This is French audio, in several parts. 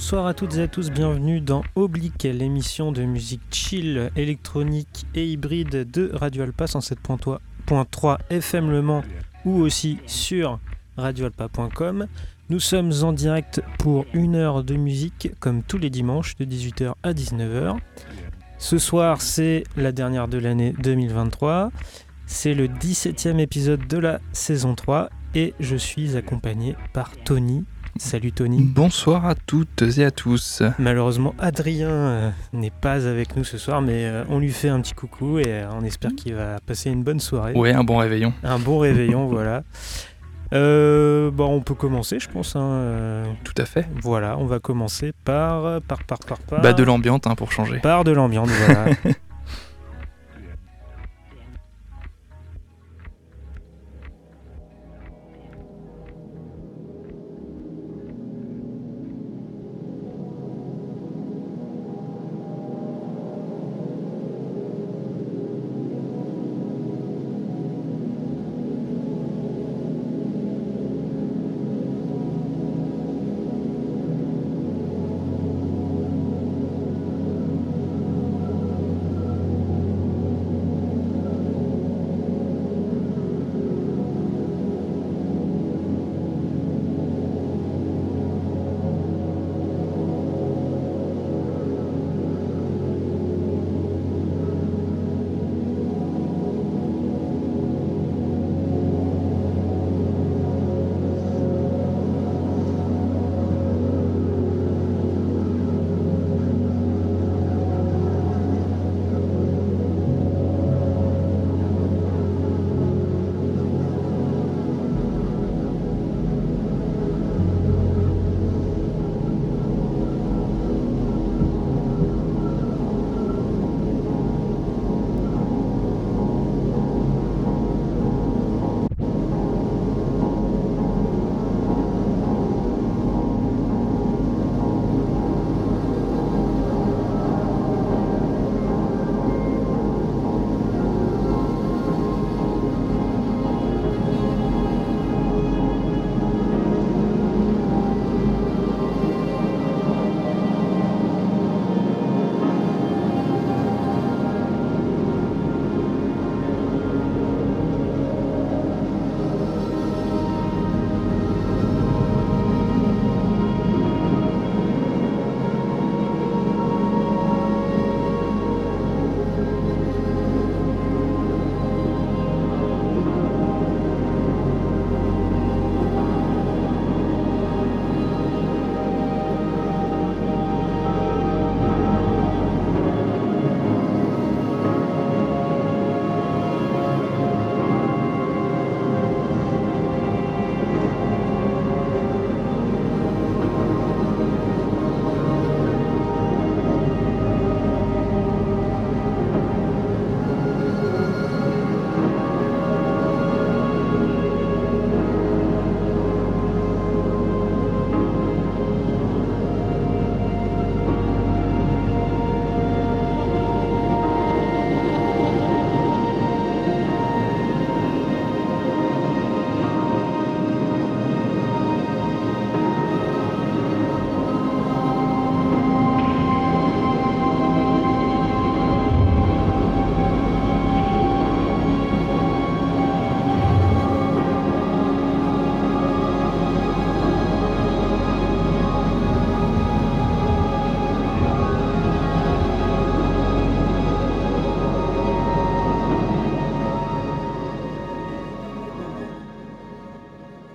Bonsoir à toutes et à tous, bienvenue dans Oblique, l'émission de musique chill, électronique et hybride de Radio Alpa 107.3 FM Le Mans ou aussi sur radioalpa.com. Nous sommes en direct pour une heure de musique comme tous les dimanches de 18h à 19h. Ce soir c'est la dernière de l'année 2023, c'est le 17e épisode de la saison 3 et je suis accompagné par Tony Salut Tony. Bonsoir à toutes et à tous. Malheureusement, Adrien euh, n'est pas avec nous ce soir, mais euh, on lui fait un petit coucou et euh, on espère qu'il va passer une bonne soirée. Ouais, un bon réveillon. Un bon réveillon, voilà. bon, on peut commencer, je pense. Hein, Tout à fait. Voilà, on va commencer par par par par par. Bah de l'ambiance hein, pour changer. Par de l'ambiance, voilà.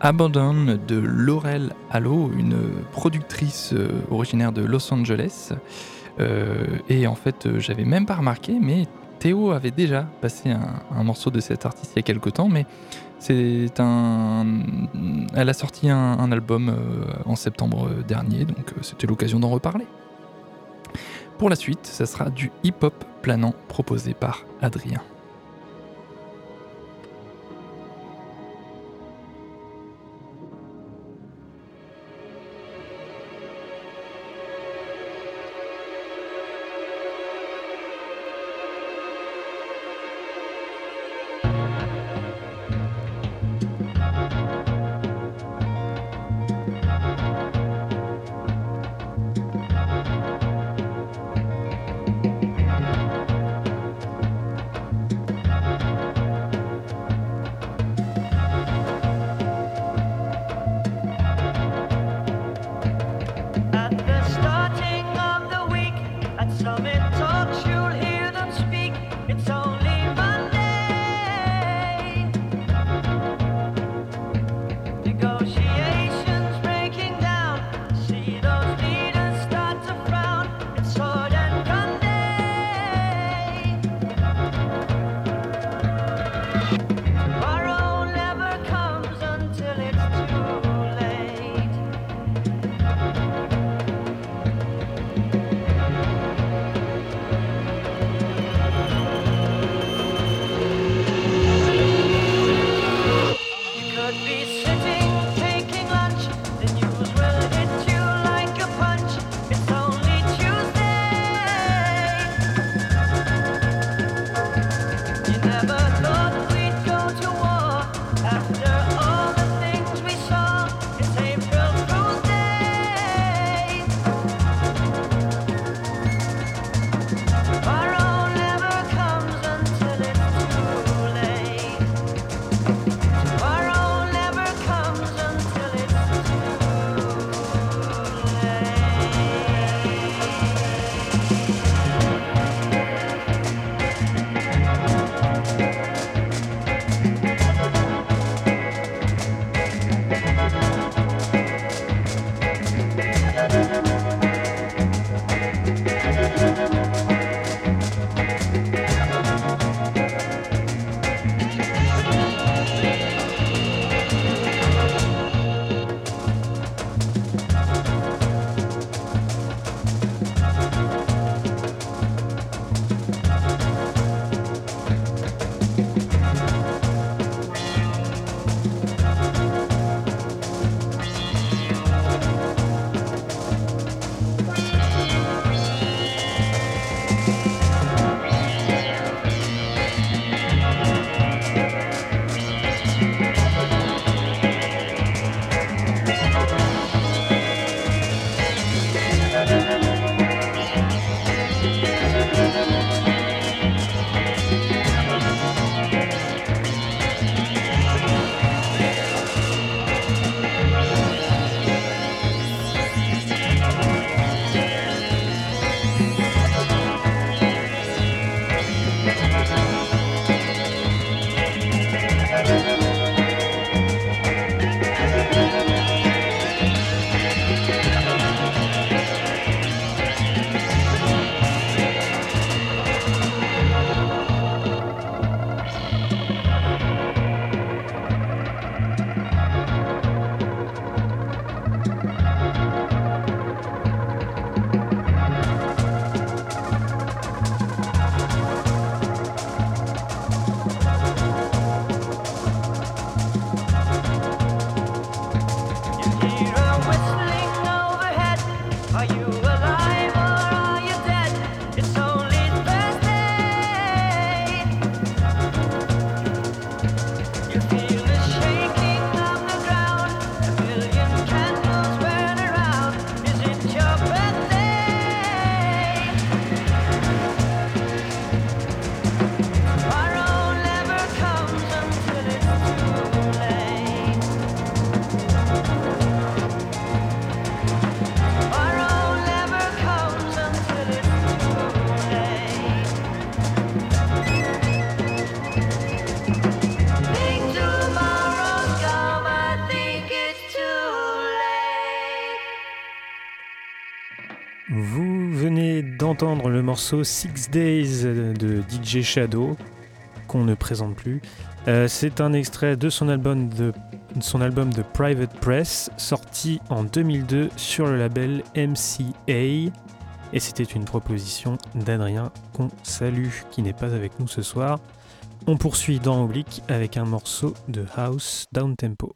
Abandon de Laurel Allo, une productrice euh, originaire de Los Angeles. Euh, et en fait, euh, j'avais même pas remarqué, mais Théo avait déjà passé un, morceau de cet artiste il y a quelques temps, mais c'est un. Elle a sorti un, album en septembre dernier, donc c'était l'occasion d'en reparler. Pour la suite, ça sera du hip-hop planant proposé par Adrien. Le morceau Six Days de DJ Shadow, qu'on ne présente plus. Euh, c'est un extrait de son album de son album The Private Press, sorti en 2002 sur le label MCA. Et c'était une proposition d'Adrien qu'on salue, qui n'est pas avec nous ce soir. On poursuit dans Oblique avec un morceau de House Down Tempo.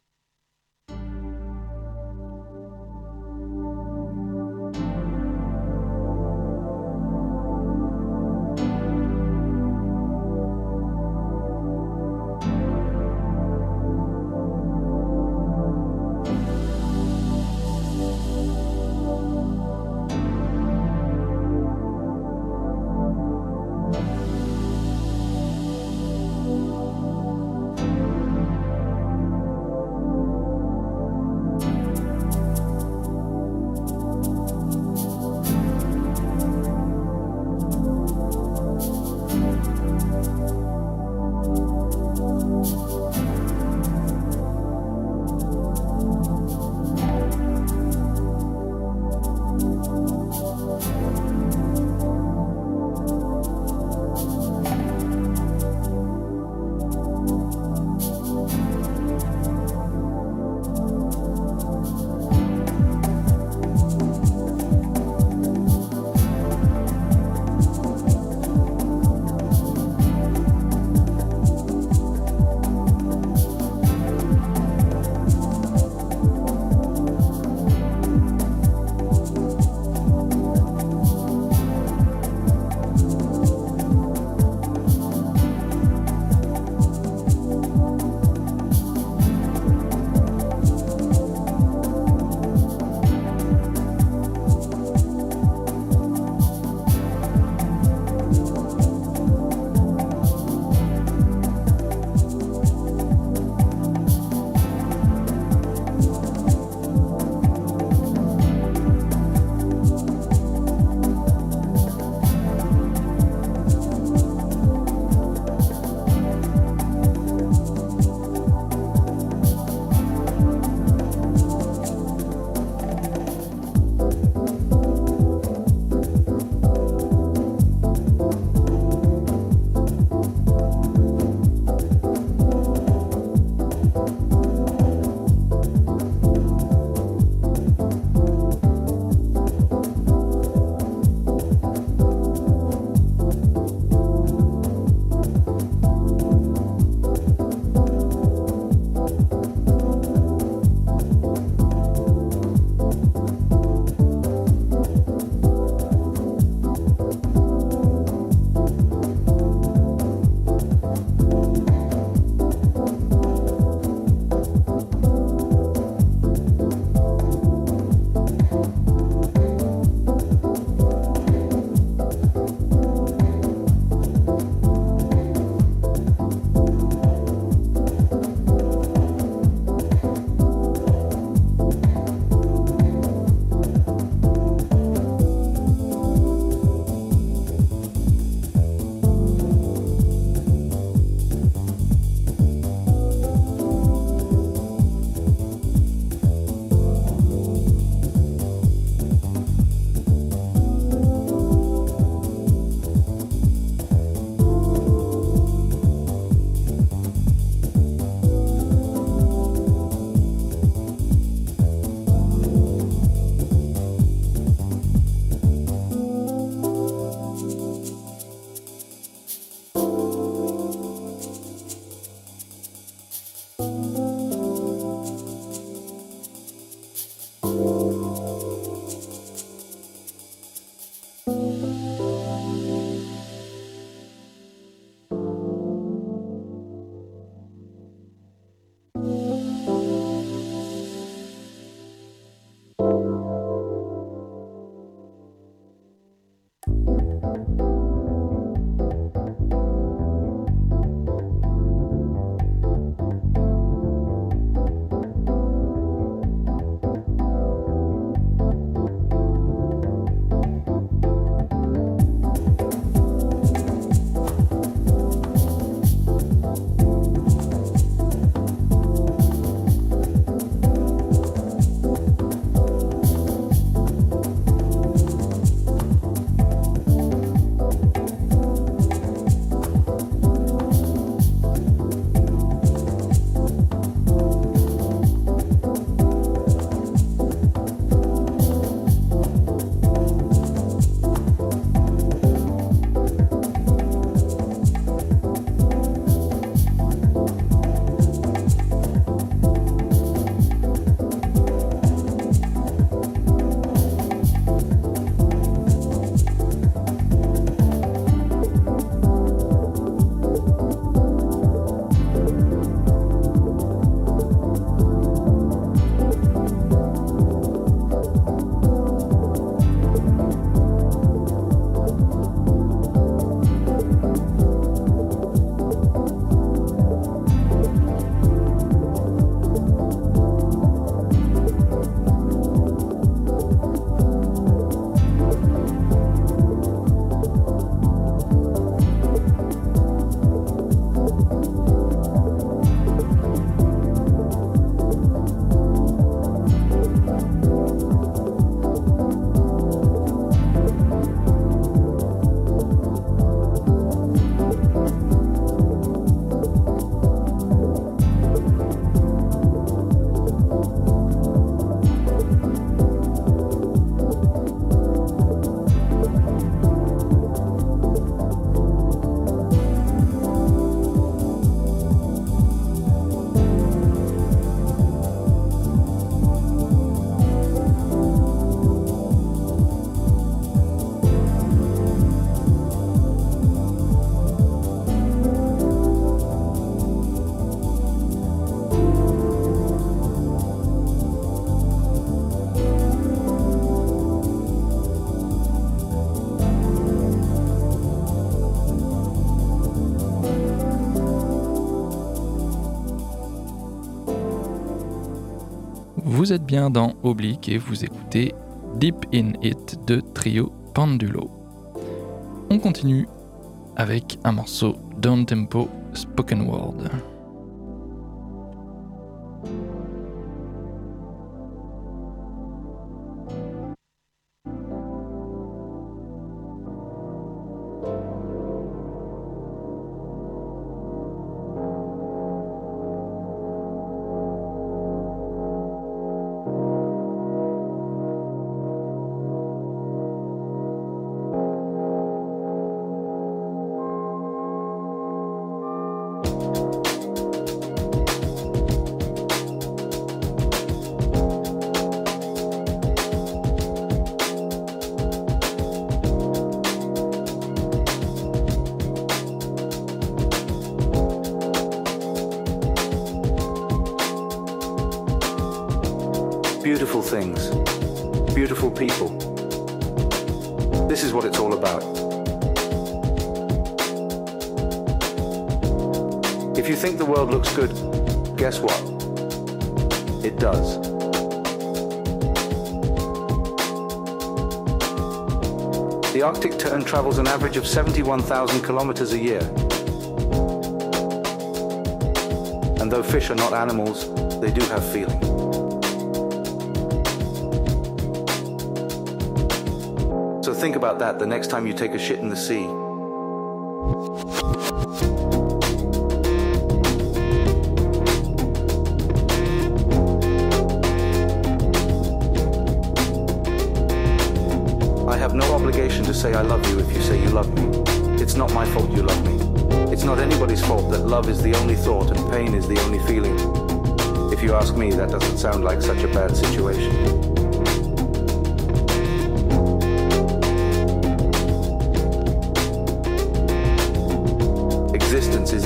Vous êtes bien dans Oblique et vous écoutez Deep in It de Trio Pandulo. On continue avec un morceau down tempo spoken word. is what it's all about. If you think the world looks good, guess what? It does. The Arctic tern travels an average of 71,000 kilometers a year. And though fish are not animals, they do have feelings. About that the next time you take a shit in the sea. I have no obligation to say I love you if you say you love me. It's not my fault you love me. It's not anybody's fault that love is the only thought and pain is the only feeling. If you ask me, that doesn't sound like such a bad situation.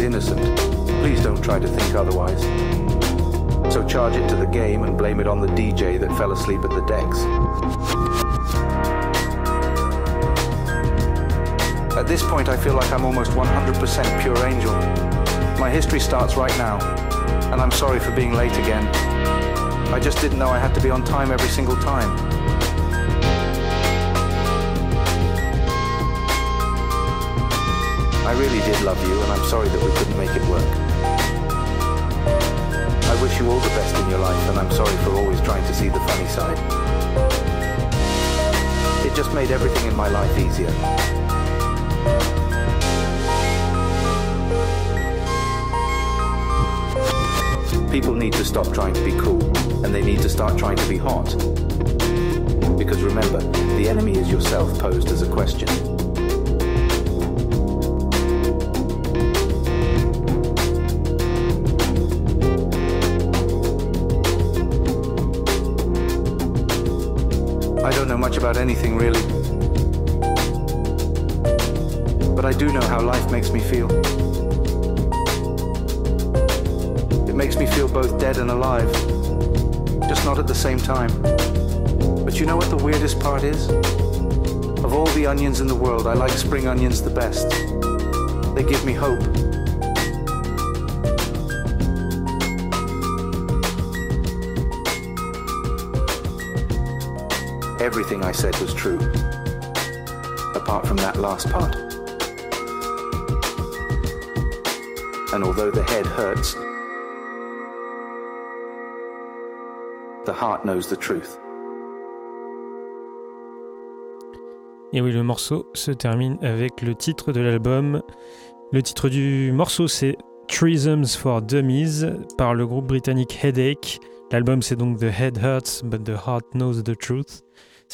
Innocent. Please don't try to think otherwise. So charge it to the game and blame it on the DJ that fell asleep at the decks. At this point, I feel like I'm almost 100% pure angel. My history starts right now, and I'm sorry for being late again. I just didn't know I had to be on time every single time. Really did love you, and I'm sorry that we couldn't make it work. I wish you all the best in your life, and I'm sorry for always trying to see the funny side. It just made everything in my life easier. People need to stop trying to be cool and they need to start trying to be hot. Because remember, the enemy is yourself posed as a question. Anything really. But I do know how life makes me feel. It makes me feel both dead and alive, just not at the same time. But you know what the weirdest part is? Of all the onions in the world, I like spring onions the best. They give me hope. Everything I said was true, apart from that last part. And although the head hurts, The heart knows the truth. Et oui, le morceau se termine avec le titre de l'album. Le titre du morceau, c'est Threesomes for Dummies par le groupe britannique Headache. L'album, c'est donc The Head Hurts, but the Heart Knows the Truth.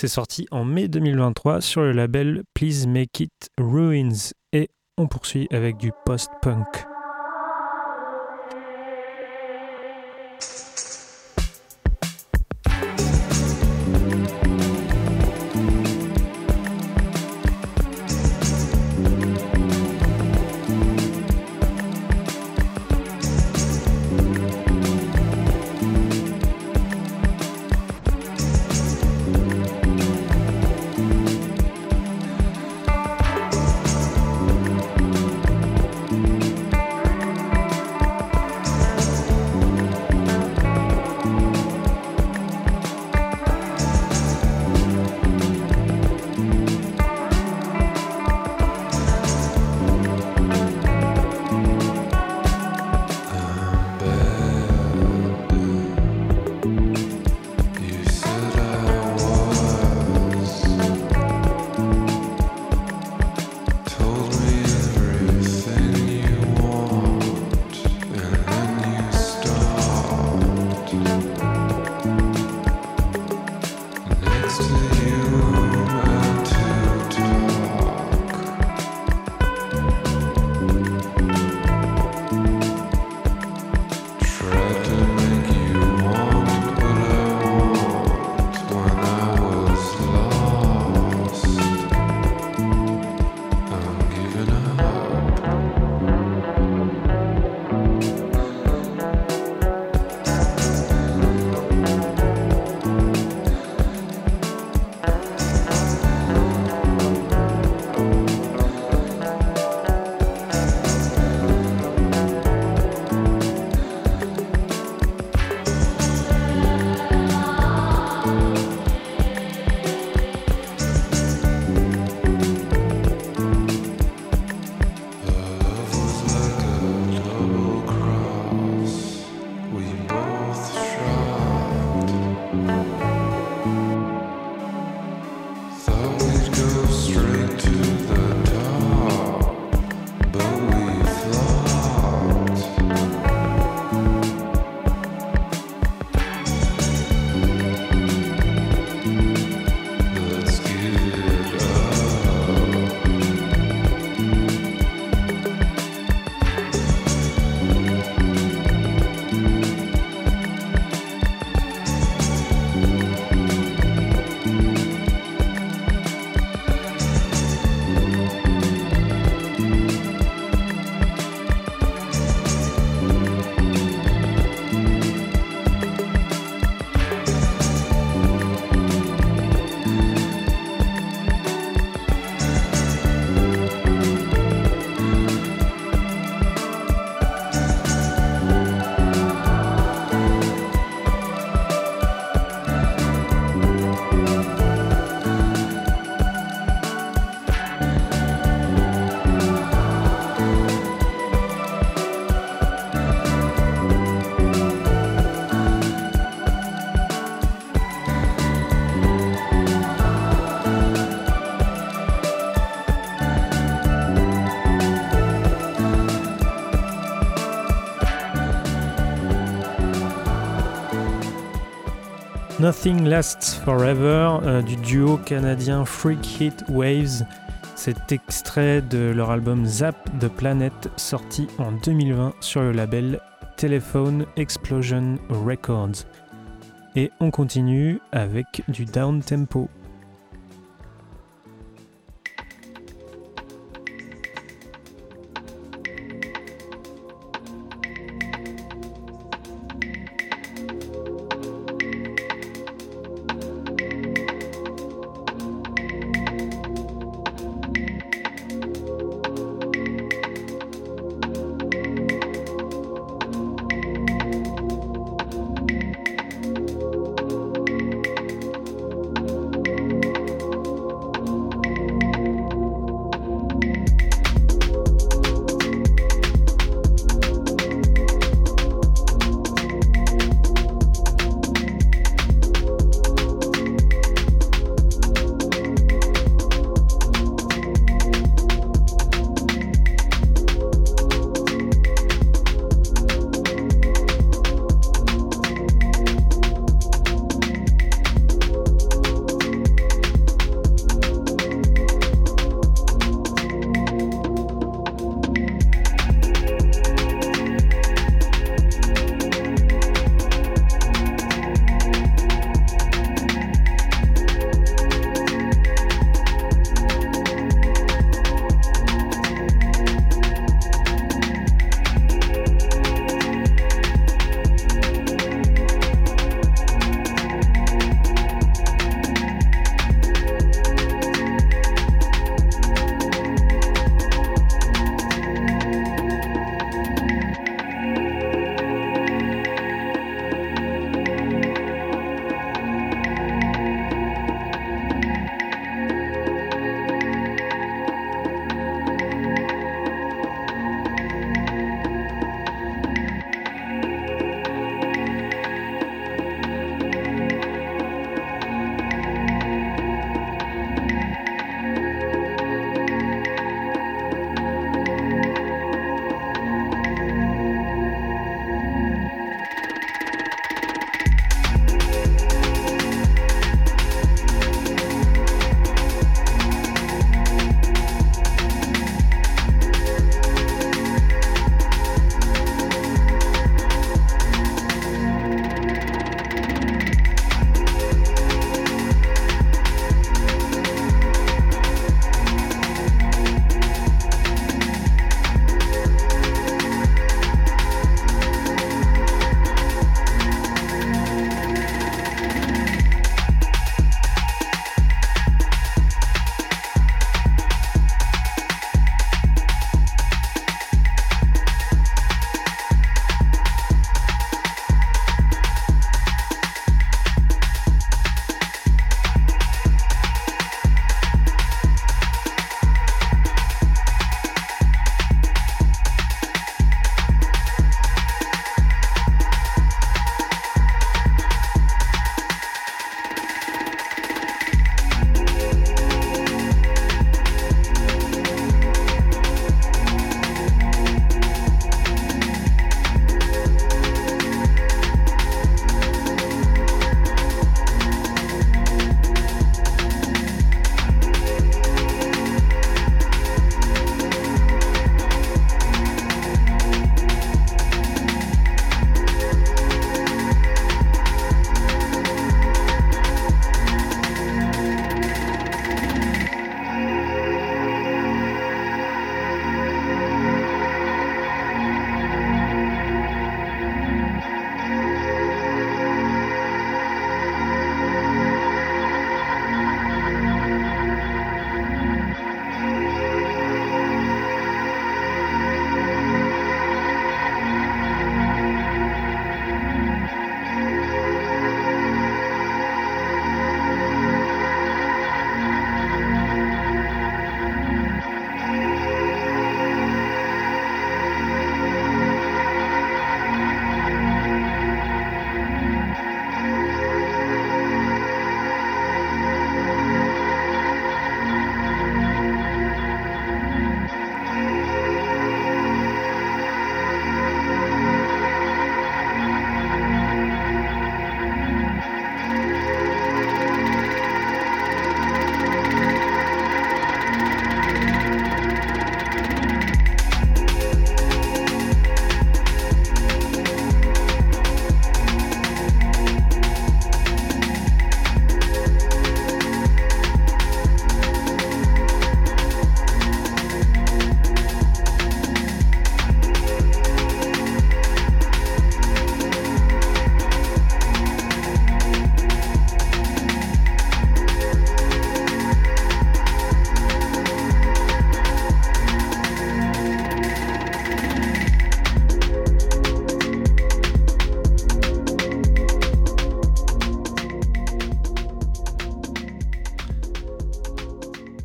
C'est sorti en mai 2023 sur le label Please Make It Ruins. Et on poursuit avec du post-punk. Nothing Lasts Forever euh, du duo canadien Freak Hit Waves. Cet extrait de leur album Zap the Planet sorti en 2020 sur le label Telephone Explosion Records. Et on continue avec du down tempo.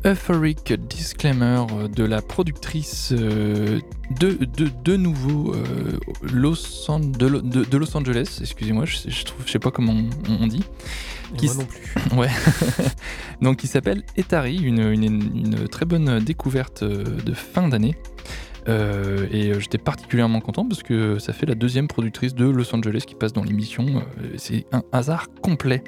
Euphoric Disclaimer de la productrice euh, de, de, de nouveau euh, Los An- de, de- Los Angeles, excusez-moi, je, je, trouve, je sais pas comment on, on dit. Qui Moi non plus. Ouais. Donc, qui s'appelle Etari, une, une, une très bonne découverte euh, de fin d'année. Euh, et euh, j'étais particulièrement content parce que ça fait la deuxième productrice de Los Angeles qui passe dans l'émission. Euh, C'est un hasard complet.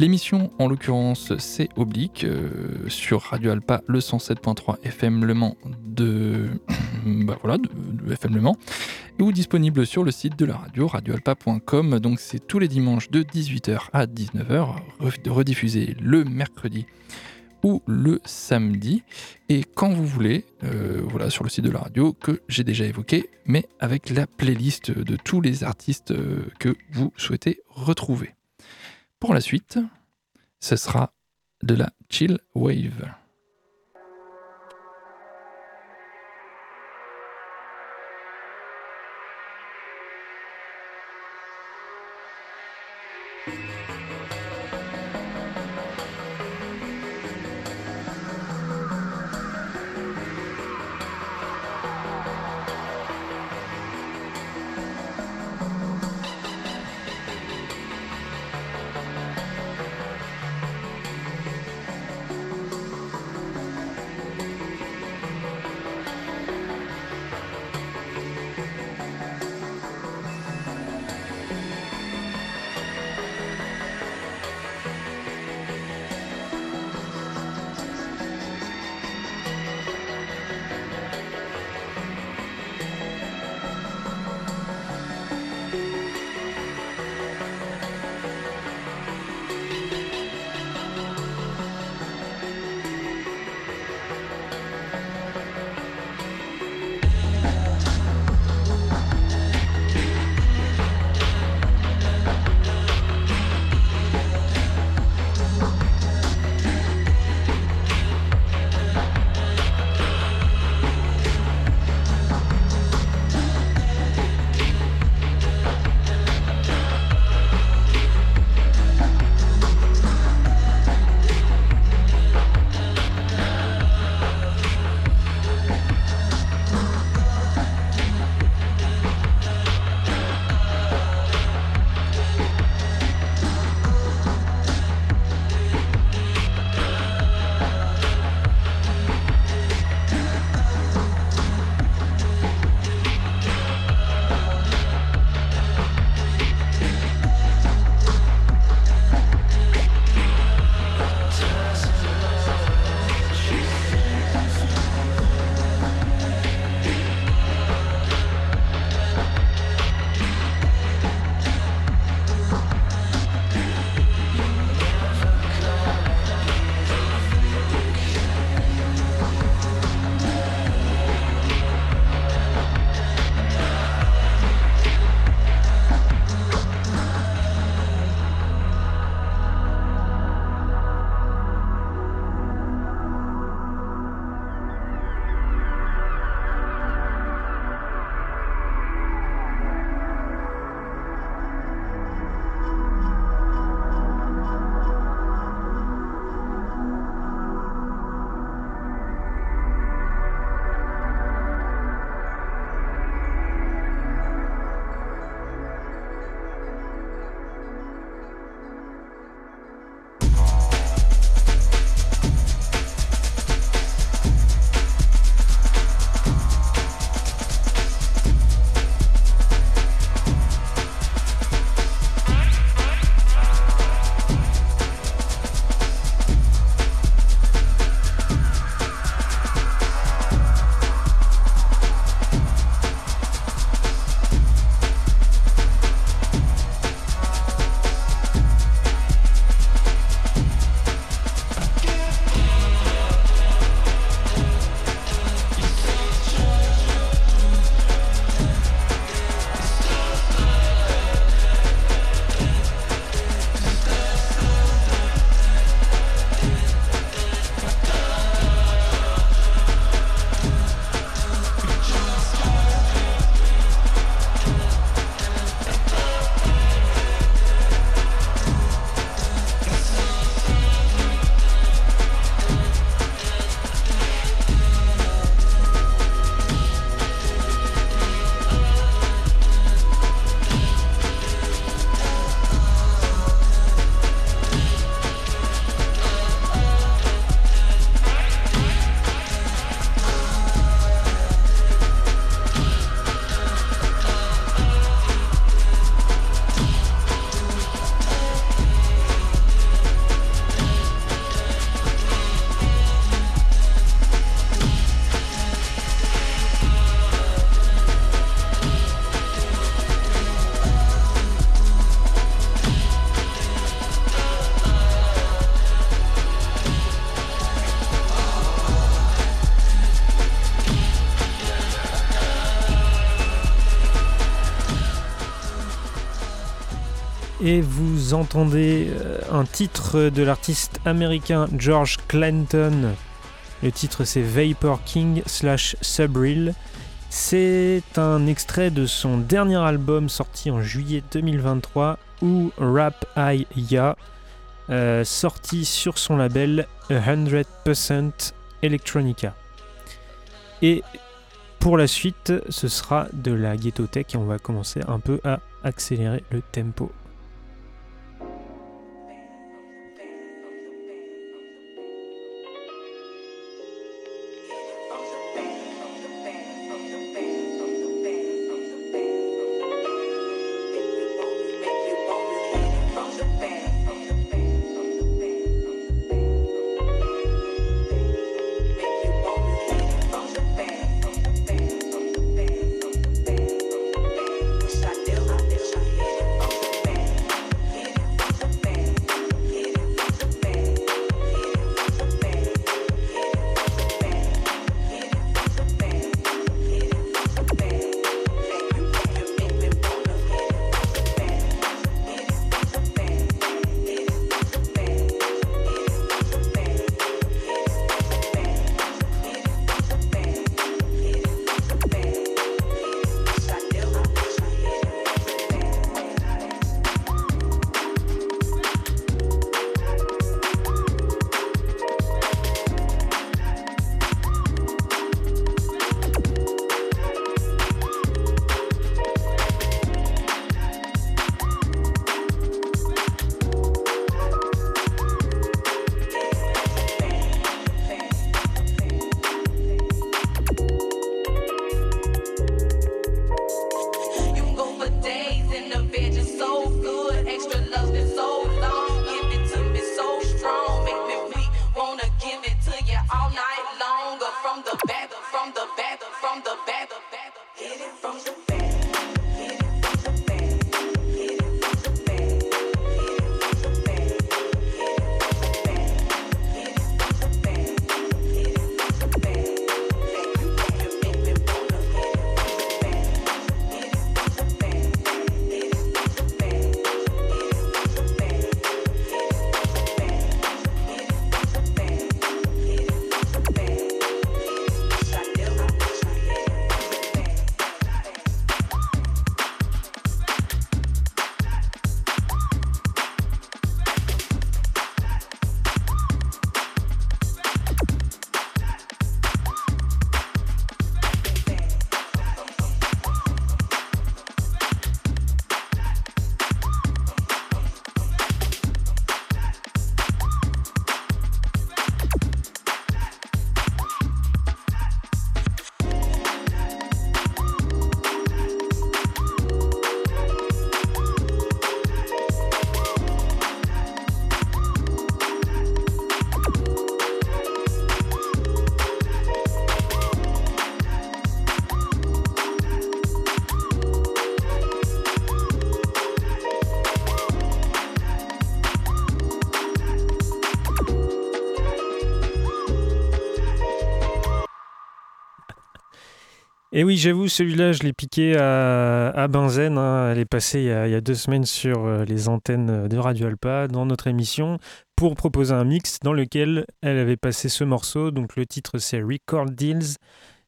L'émission, en l'occurrence, c'est Oblique euh, sur Radio Alpa, le 107.3 FM Le Mans de, bah voilà, de, FM Le Mans, ou disponible sur le site de la radio, radioalpa.com. Donc c'est tous les dimanches de 18h à 19h, ref- rediffusé le mercredi ou le samedi, et quand vous voulez, euh, voilà, sur le site de la radio que j'ai déjà évoqué, mais avec la playlist de tous les artistes euh, que vous souhaitez retrouver. Pour la suite, ce sera de la chill wave. Et vous entendez euh, un titre de l'artiste américain George Clinton. Le titre c'est Vapor King slash Subrill. C'est un extrait de son dernier album sorti en juillet 2023 ou Rap I Ya, euh, sorti sur son label 100% Electronica. Et pour la suite, ce sera de la ghetto tech et on va commencer un peu à accélérer le tempo. Et oui, j'avoue, celui-là, je l'ai piqué à, à. Hein. Elle est passée il y, a, deux semaines sur euh, les antennes de Radio Alpa dans notre émission pour proposer un mix dans lequel elle avait passé ce morceau. Donc le titre, c'est Record Deals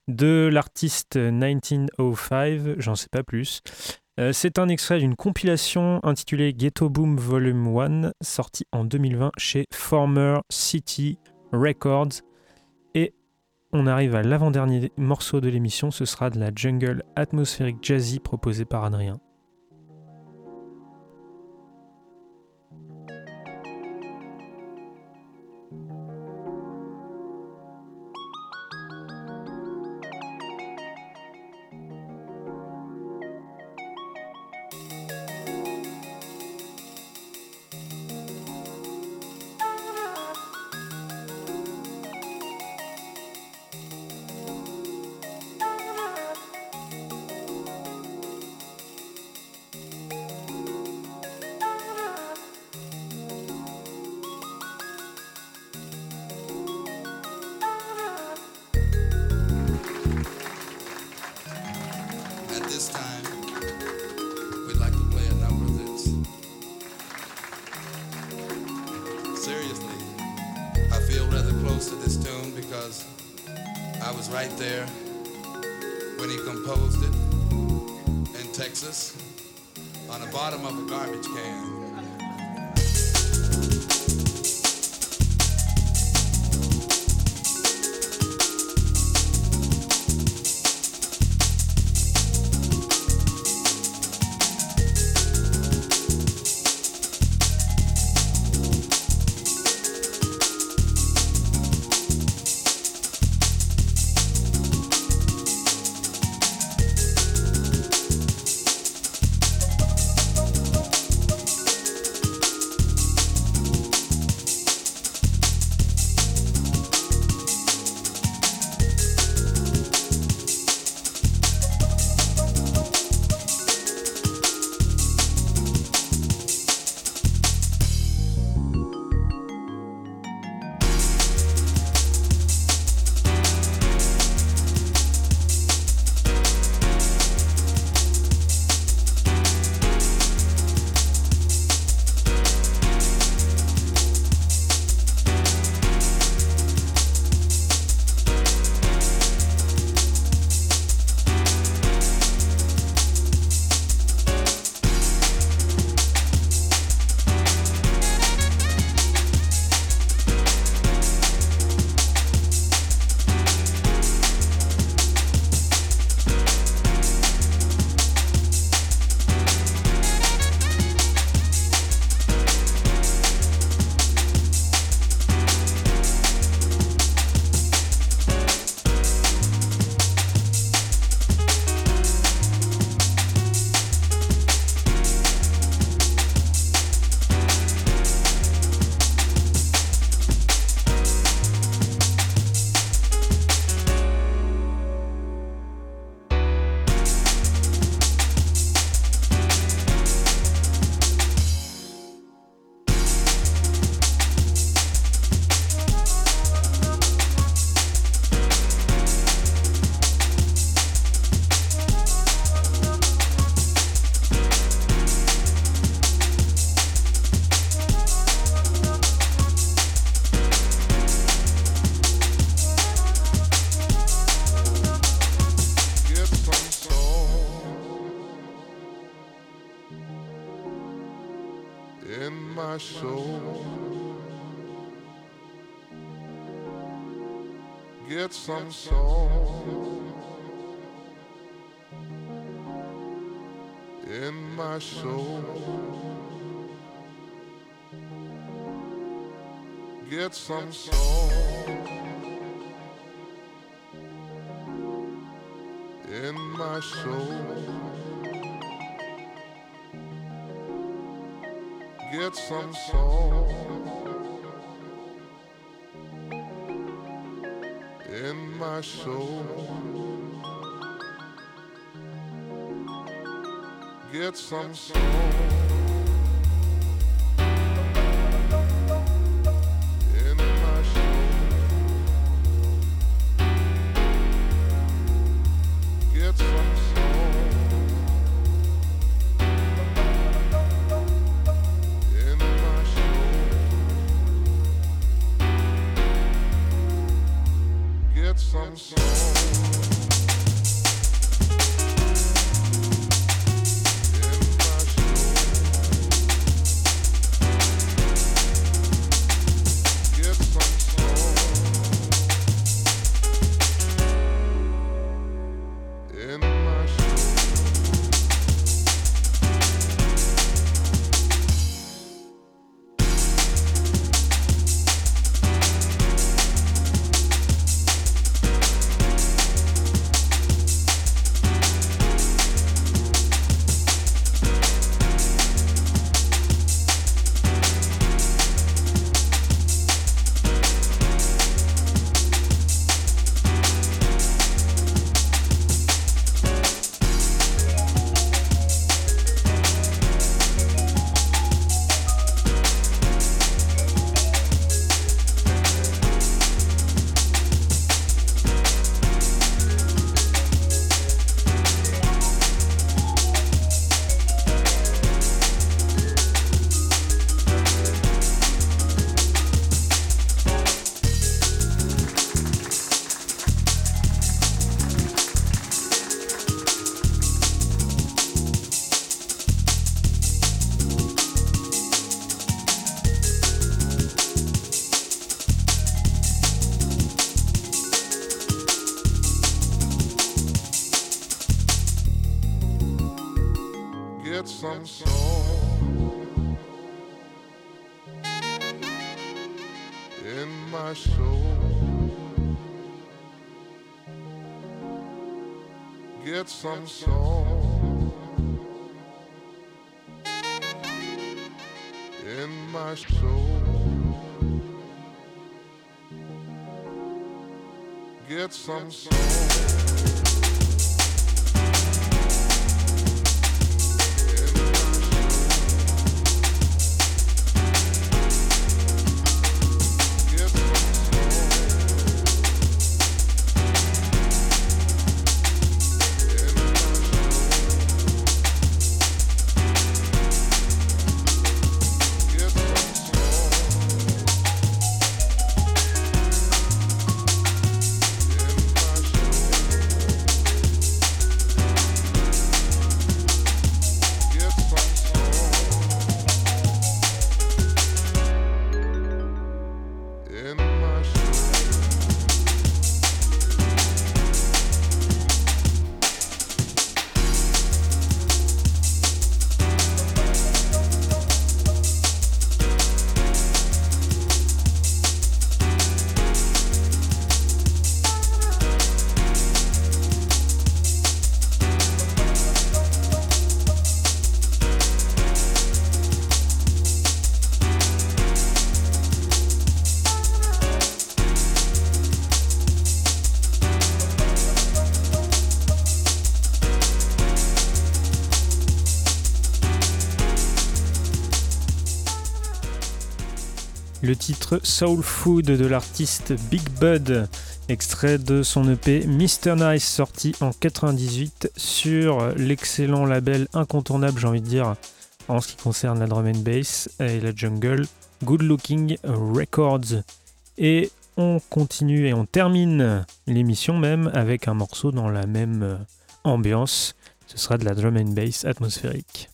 de l'artiste 1905. J'en sais pas plus. Euh, c'est un extrait d'une compilation intitulée Ghetto Boom Volume 1, sortie en 2020 chez Former City Records. On arrive à l'avant-dernier morceau de l'émission, ce sera de la jungle atmosphérique jazzy proposée par Adrien. Texas on the bottom of a garbage some soul in my soul. Get some soul in my soul. Get some soul. My soul. Get some soul. Some song. Le titre Soul Food de l'artiste Big Bud, extrait de son EP Mr. Nice sorti en 98 sur l'excellent label incontournable, j'ai envie de dire, en ce qui concerne la drum and bass et la jungle, Good Looking Records. Et on continue et on termine l'émission même avec un morceau dans la même ambiance. Ce sera de la drum and bass atmosphérique.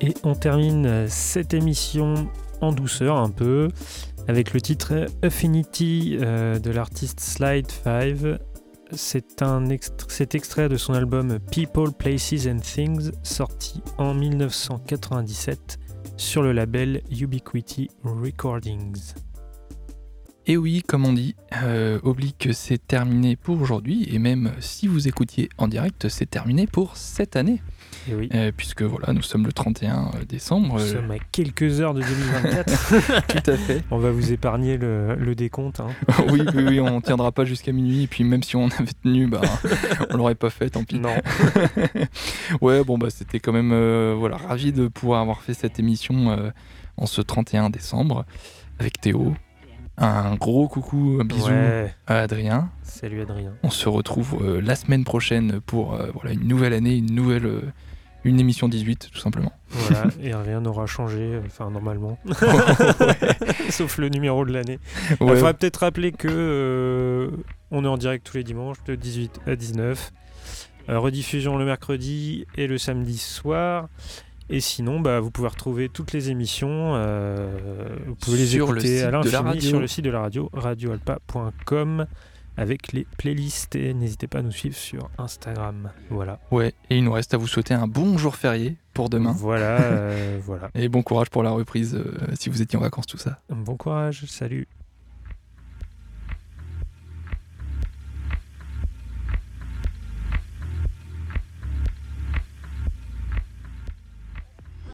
Et on termine euh, cette émission en douceur un peu avec le titre Affinity euh, de l'artiste Slide 5. C'est un extrait de son album People, Places and Things sorti en 1997 sur le label Ubiquity Recordings. Et oui, comme on dit, euh, Oblique, c'est terminé pour aujourd'hui. Et même si vous écoutiez en direct, c'est terminé pour cette année. Oui, Euh, puisque voilà, nous sommes le 31 décembre. nous euh, sommes à quelques heures de 2024. tout à fait. on va vous épargner le, le décompte. hein. oui, oui, oui, on tiendra pas jusqu'à minuit. Et puis même si on avait tenu, bah, on l'aurait pas fait, tant pis. Non. ouais, bon, bah, c'était quand même euh, voilà, ravi de pouvoir avoir fait cette émission euh, en ce 31 décembre avec Théo. Un gros coucou, un bisou Ouais. à Adrien. Salut Adrien. On se retrouve euh, la semaine prochaine pour euh, voilà, une nouvelle année, une nouvelle euh, une émission 18 tout simplement. Voilà, et rien n'aura changé, enfin normalement. Sauf le numéro de l'année. Il Ouais, faudra peut-être rappeler que on est en direct tous les dimanches de 18 à 19. Euh, rediffusion le mercredi et le samedi soir. Et sinon, bah, vous pouvez retrouver toutes les émissions. euh, vous pouvez les Sur écouter à l'infini sur le site de la radio, radioalpa.com, avec les playlists. Et n'hésitez pas à nous suivre sur Instagram. Voilà. ouais, et il nous reste à vous souhaiter un bon jour férié pour demain. Voilà, euh, voilà. Et bon courage pour la reprise euh, si vous étiez en vacances, tout ça. Bon courage, salut.